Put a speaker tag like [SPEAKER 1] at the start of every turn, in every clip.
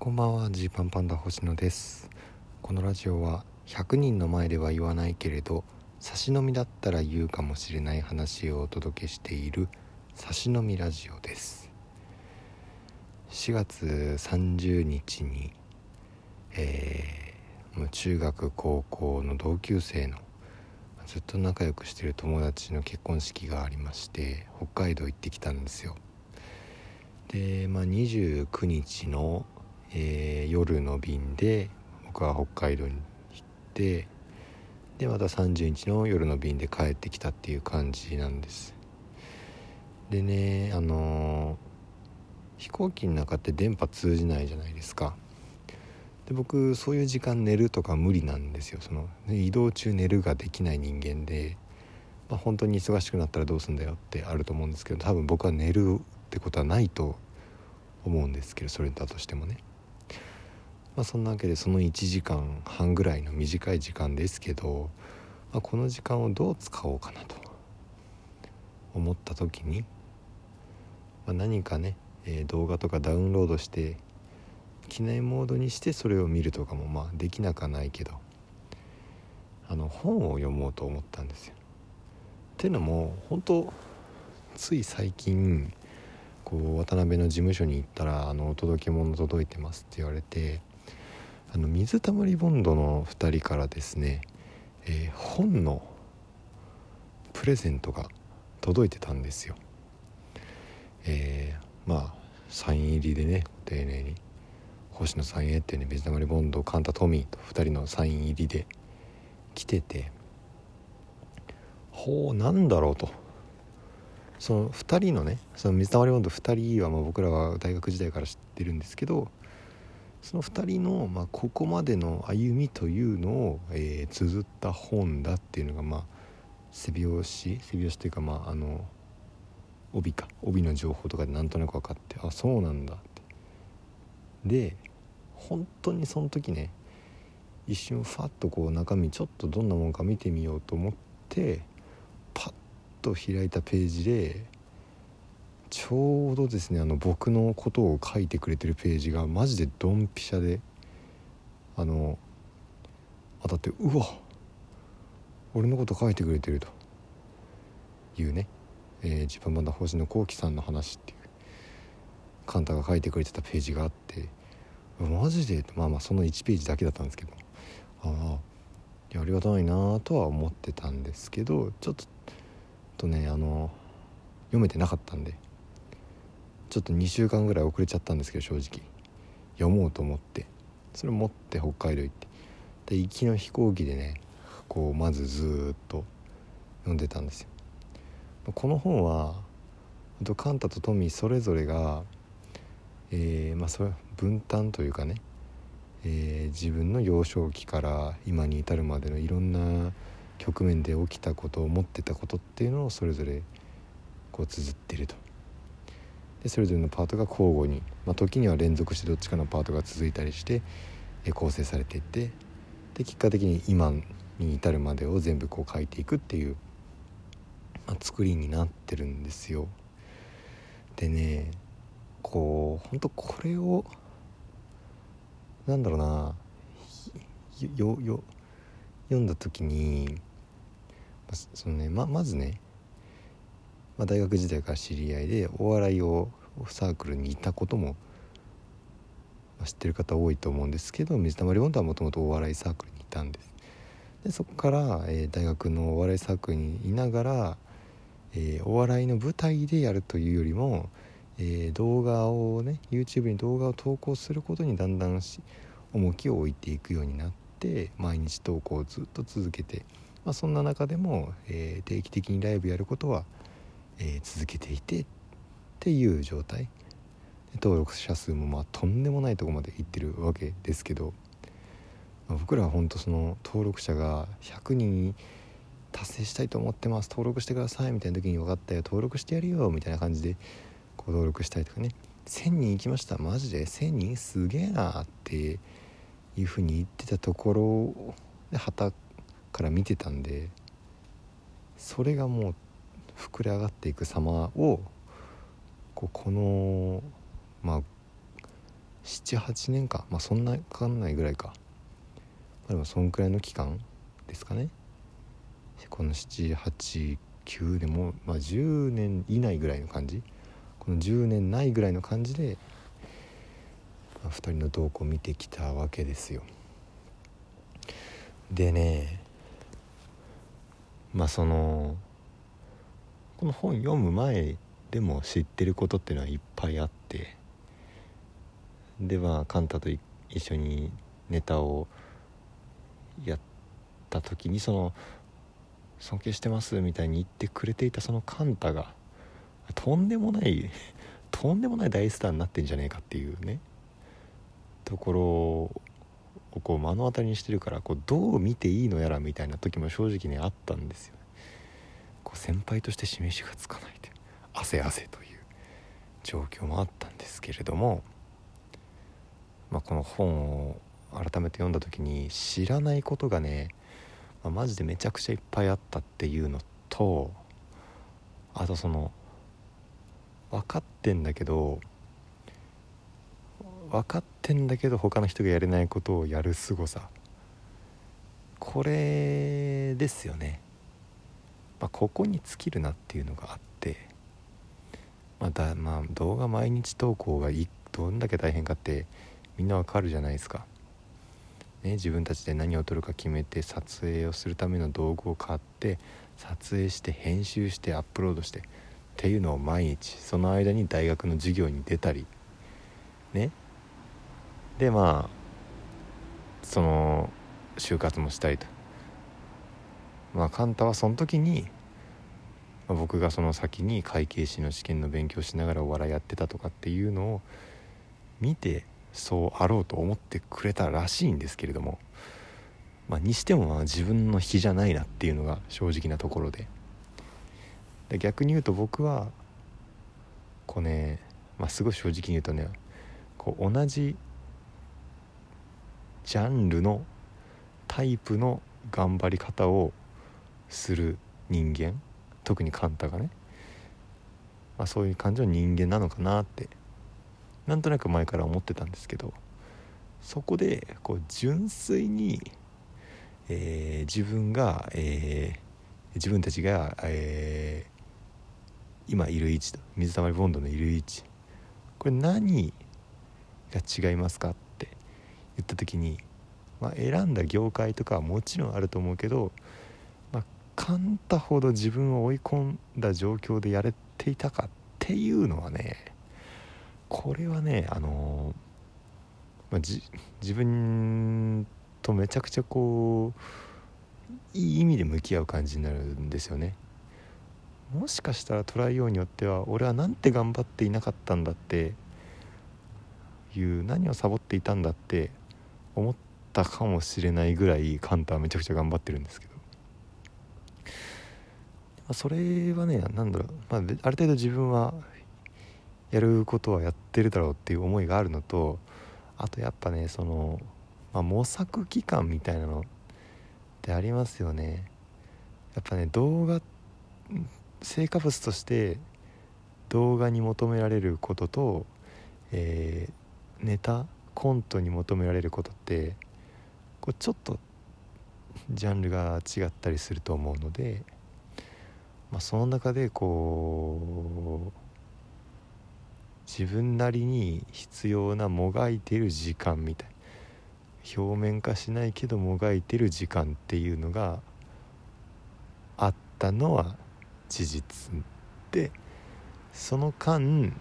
[SPEAKER 1] こんばんはジーパンパンダ星野です。このラジオは100人の前では言わないけれど差し飲みだったら言うかもしれない話をお届けしている差し飲みラジオです。4月30日にえー、中学高校の同級生のずっと仲良くしてる友達の結婚式がありまして北海道行ってきたんですよ。で、まあ、29日のえー、夜の便で僕は北海道に行ってでまた30日の夜の便で帰ってきたっていう感じなんです。でねあのー、飛行機の中って電波通じないじゃないですか。で僕そういう時間寝るとか無理なんですよ。その移動中寝るができない人間で、まあ、本当に忙しくなったらどうすんだよってあると思うんですけど多分僕は寝るってことはないと思うんですけどそれだとしてもね。まあ、そんなわけでその1時間半ぐらいの短い時間ですけど、まあ、この時間をどう使おうかなと思った時に、まあ、何かね、えー、動画とかダウンロードして機内モードにしてそれを見るとかもまあできなくはないけどあの本を読もうと思ったんですよ。っていうのも本当つい最近こう渡辺の事務所に行ったら「あのお届け物届いてます」って言われてあの水溜りボンドの2人からですね、えー、本のプレゼントが届いてたんですよ。えー、まあサイン入りでね丁寧に星野さんへってね水溜りボンドカンタトミーと2人のサイン入りで来ててほうなんだろうと。その2人のねその水溜りボンド2人はまあ僕らは大学時代から知ってるんですけどその2人の、まあ、ここまでの歩みというのを、えー、綴った本だっていうのが、まあ、背表紙背表紙というか、まあ、あの帯か帯の情報とかでなんとなく分かってあそうなんだって。で本当にその時ね一瞬ファッとこう中身ちょっとどんなもんか見てみようと思ってパッと開いたページでちょうどですねあの僕のことを書いてくれてるページがマジでドンピシャであの当たってうわ俺のこと書いてくれてると。いうね、えー、ジパンバンダ星野幸喜さんの話っていうカンタが書いてくれてたページがあってマジでまあまあその1ページだけだったんですけどああありがたいなとは思ってたんですけどちょっとねあの読めてなかったんでちょっと2週間ぐらい遅れちゃったんですけど正直。読もうと思って。それ持って北海道行って。で行きの飛行機でねこうまずずっと読んでたんですよ。この本はカンタとトミーそれぞれが、えー、まあ、それ分担というかね、えー、自分の幼少期から今に至るまでのいろんな局面で起きたことを思ってたことっていうのをそれぞれこう綴ってると。でそれぞれのパートが交互に、まあ、時には連続してどっちかのパートが続いたりして構成されていってで結果的に今に至るまでを全部こう書いていくっていう、まあ、作りになってるんですよ。でねこうほんとこれをなんだろうなよよ読んだ時にそのねままずねまあ、大学時代から知り合いでお笑いをサークルにいたことも知ってる方多いと思うんですけど水溜りボンドはもともとお笑いサークルにいたんです。でそこから、えー、大学のお笑いサークルにいながら、えー、お笑いの舞台でやるというよりも、えー、動画をね YouTube に動画を投稿することにだんだん重きを置いていくようになって毎日投稿をずっと続けて、まあ、そんな中でも、え定期的にライブやることはえー、続けていてっていう状態。登録者数もまあとんでもないとこまでいってるわけですけど、まあ、僕らは本当その登録者が100人達成したいと思ってます登録してくださいみたいな時に分かったよ登録してやるよみたいな感じでこう登録したりとかね。1000人行きましたマジで。1000人すげえなっていうふうに言ってたところで旗から見てたんでそれがもう膨れ上がっていく様をこうこのまあ78年かまあそんなかかんないぐらいか、まあ、でもそんくらいの期間ですかね。この789でも、まあ、10年以内ぐらいの感じ。この10年ないぐらいの感じで、まあ、2人の動向を見てきたわけですよ。でねまあそのこの本読む前でも知ってることっていうのはいっぱいあってではカンタと一緒にネタをやった時にその「尊敬してます」みたいに言ってくれていたそのカンタがとんでもない とんでもない大スターになってんじゃねえかっていうねところをこう目の当たりにしてるからこうどう見ていいのやらみたいな時も正直ねあったんですよ。こう先輩として示しがつかないで汗汗という状況もあったんですけれども、まあ、この本を改めて読んだ時に知らないことがね、まあ、マジでめちゃくちゃいっぱいあったっていうのとあとその分かってんだけど分かってんだけど他の人がやれないことをやる凄さ。これですよね、ここに尽きるなっていうのがあってまだまあ動画毎日投稿がどんだけ大変かってみんなわかるじゃないですか、ね、自分たちで何を撮るか決めて撮影をするための道具を買って撮影して編集してアップロードしてっていうのを毎日その間に大学の授業に出たりね。でまあその就活もしたいと。まあカンタはその時に、まあ、僕がその先に会計士の試験の勉強しながらお笑いやってたとかっていうのを見てそうあろうと思ってくれたらしいんですけれどもまあにしてもまあ自分の引きじゃないなっていうのが正直なところで。で逆に言うと僕はこうね、まあ、すごい正直に言うとねこう同じジャンルのタイプの頑張り方をする人間特にカンタがね、まあ、そういう感じの人間なのかなって。なんとなく前から思ってたんですけど。そこでこう純粋に、えー、自分が、えー、自分たちが、えー、今いる位置と水溜りボンドのいる位置。これ何が違いますかって言った時に、まあ、選んだ業界とかはもちろんあると思うけど、まあ、カンタほど自分を追い込んだ状況でやれていたかっていうのはねこれはねあのまあ、自分とめちゃくちゃこういい意味で向き合う感じになるんですよね。もしかしたら捉えようによっては俺はなんて頑張っていなかったんだっていう何をサボっていたんだって思ったかもしれないぐらいカンタはめちゃくちゃ頑張ってるんですけど、それはね何だろう、まあ、ある程度自分はやることはやってるだろうっていう思いがあるのとあとやっぱねその、まあ、模索期間みたいなのってありますよね。やっぱね動画成果物として動画に求められることと、えー、ネタコントに求められることってこうちょっとジャンルが違ったりすると思うので、まあ、その中でこう自分なりに必要なもがいてる時間みたい表面化しないけどもがいてる時間っていうのがあったのは事実でその間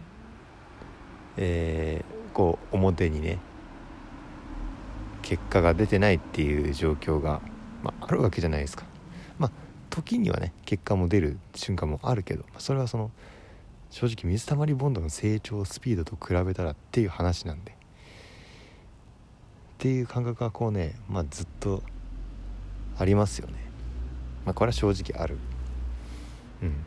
[SPEAKER 1] えー、こう表にね結果が出てないっていう状況が、まあ、あるわけじゃないですか。まあ時にはね結果も出る瞬間もあるけどそれはその正直水たまりボンドの成長スピードと比べたらっていう話なんでっていう感覚がこうね、まあ、ずっとありますよね。まあ、これは正直ある。うん。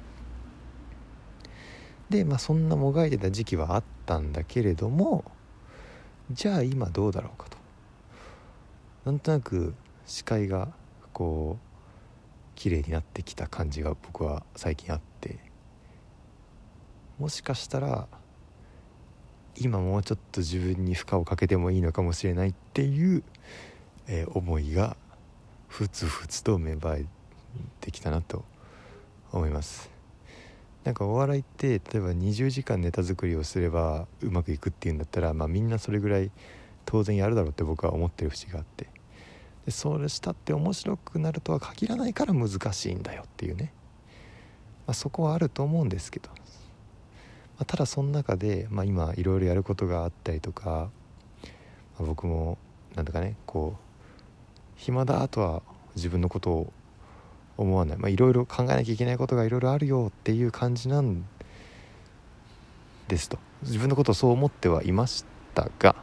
[SPEAKER 1] で、まあ、そんなもがいてた時期はあったんだけれどもじゃあ今どうだろうかと。なんとなく視界がこう綺麗になってきた感じが僕は最近あってもしかしたら今もうちょっと自分に負荷をかけてもいいのかもしれないっていう、えー、思いがふつふつと芽生えてきたなと思います。なんかお笑いって例えば20時間ネタ作りをすればうまくいくっていうんだったら、まあ、みんなそれぐらい当然やるだろうって僕は思ってる節があって。でそれしたって面白くなるとは限らないから難しいんだよっていうね、まあ、そこはあると思うんですけど、まあ、ただその中で、まあ、今いろいろやることがあったりとか、まあ、僕もなんだかねこう暇だとは自分のことを思わない。いろいろ考えなきゃいけないことがいろいろあるよっていう感じなんですと。自分のことをそう思ってはいましたが、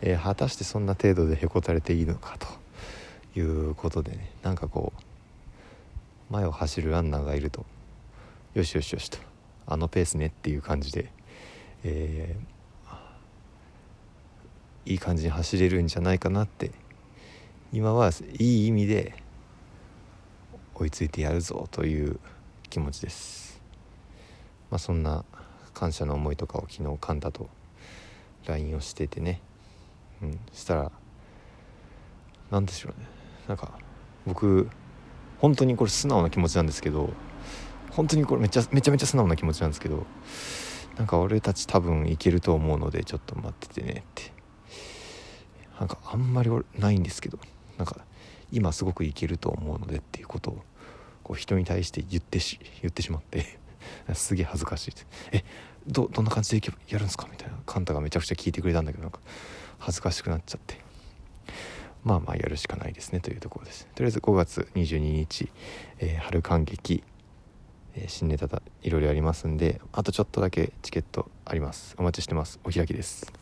[SPEAKER 1] えー、果たしてそんな程度でへこたれていいのかということでね。なんかこう前を走るランナーがいるとよしよしよしとあのペースねっていう感じで、えー、いい感じに走れるんじゃないかなって今はいい意味で追いついてやるぞという気持ちです。まあそんな感謝の思いとかを昨日カンタと LINE をしててねうん。したら何でしょうね。なんか僕本当にこれ素直な気持ちなんですけど本当にこれめちゃめちゃめちゃ素直な気持ちなんですけどなんか俺たち多分いけると思うのでちょっと待っててねって。なんかあんまりないんですけどなんか今すごくいけると思うのでっていうことをこう人に対して言ってし言ってしまって すげえ恥ずかしいってえどどんな感じでやるんですか？みたいなカンタがめちゃくちゃ聞いてくれたんだけどなんか恥ずかしくなっちゃって。まあまあやるしかないですねというところです。とりあえず5月22日、えー、春観劇、えー、新ネタだいろいろありますんであとちょっとだけチケットあります。お待ちしてます。お開きです。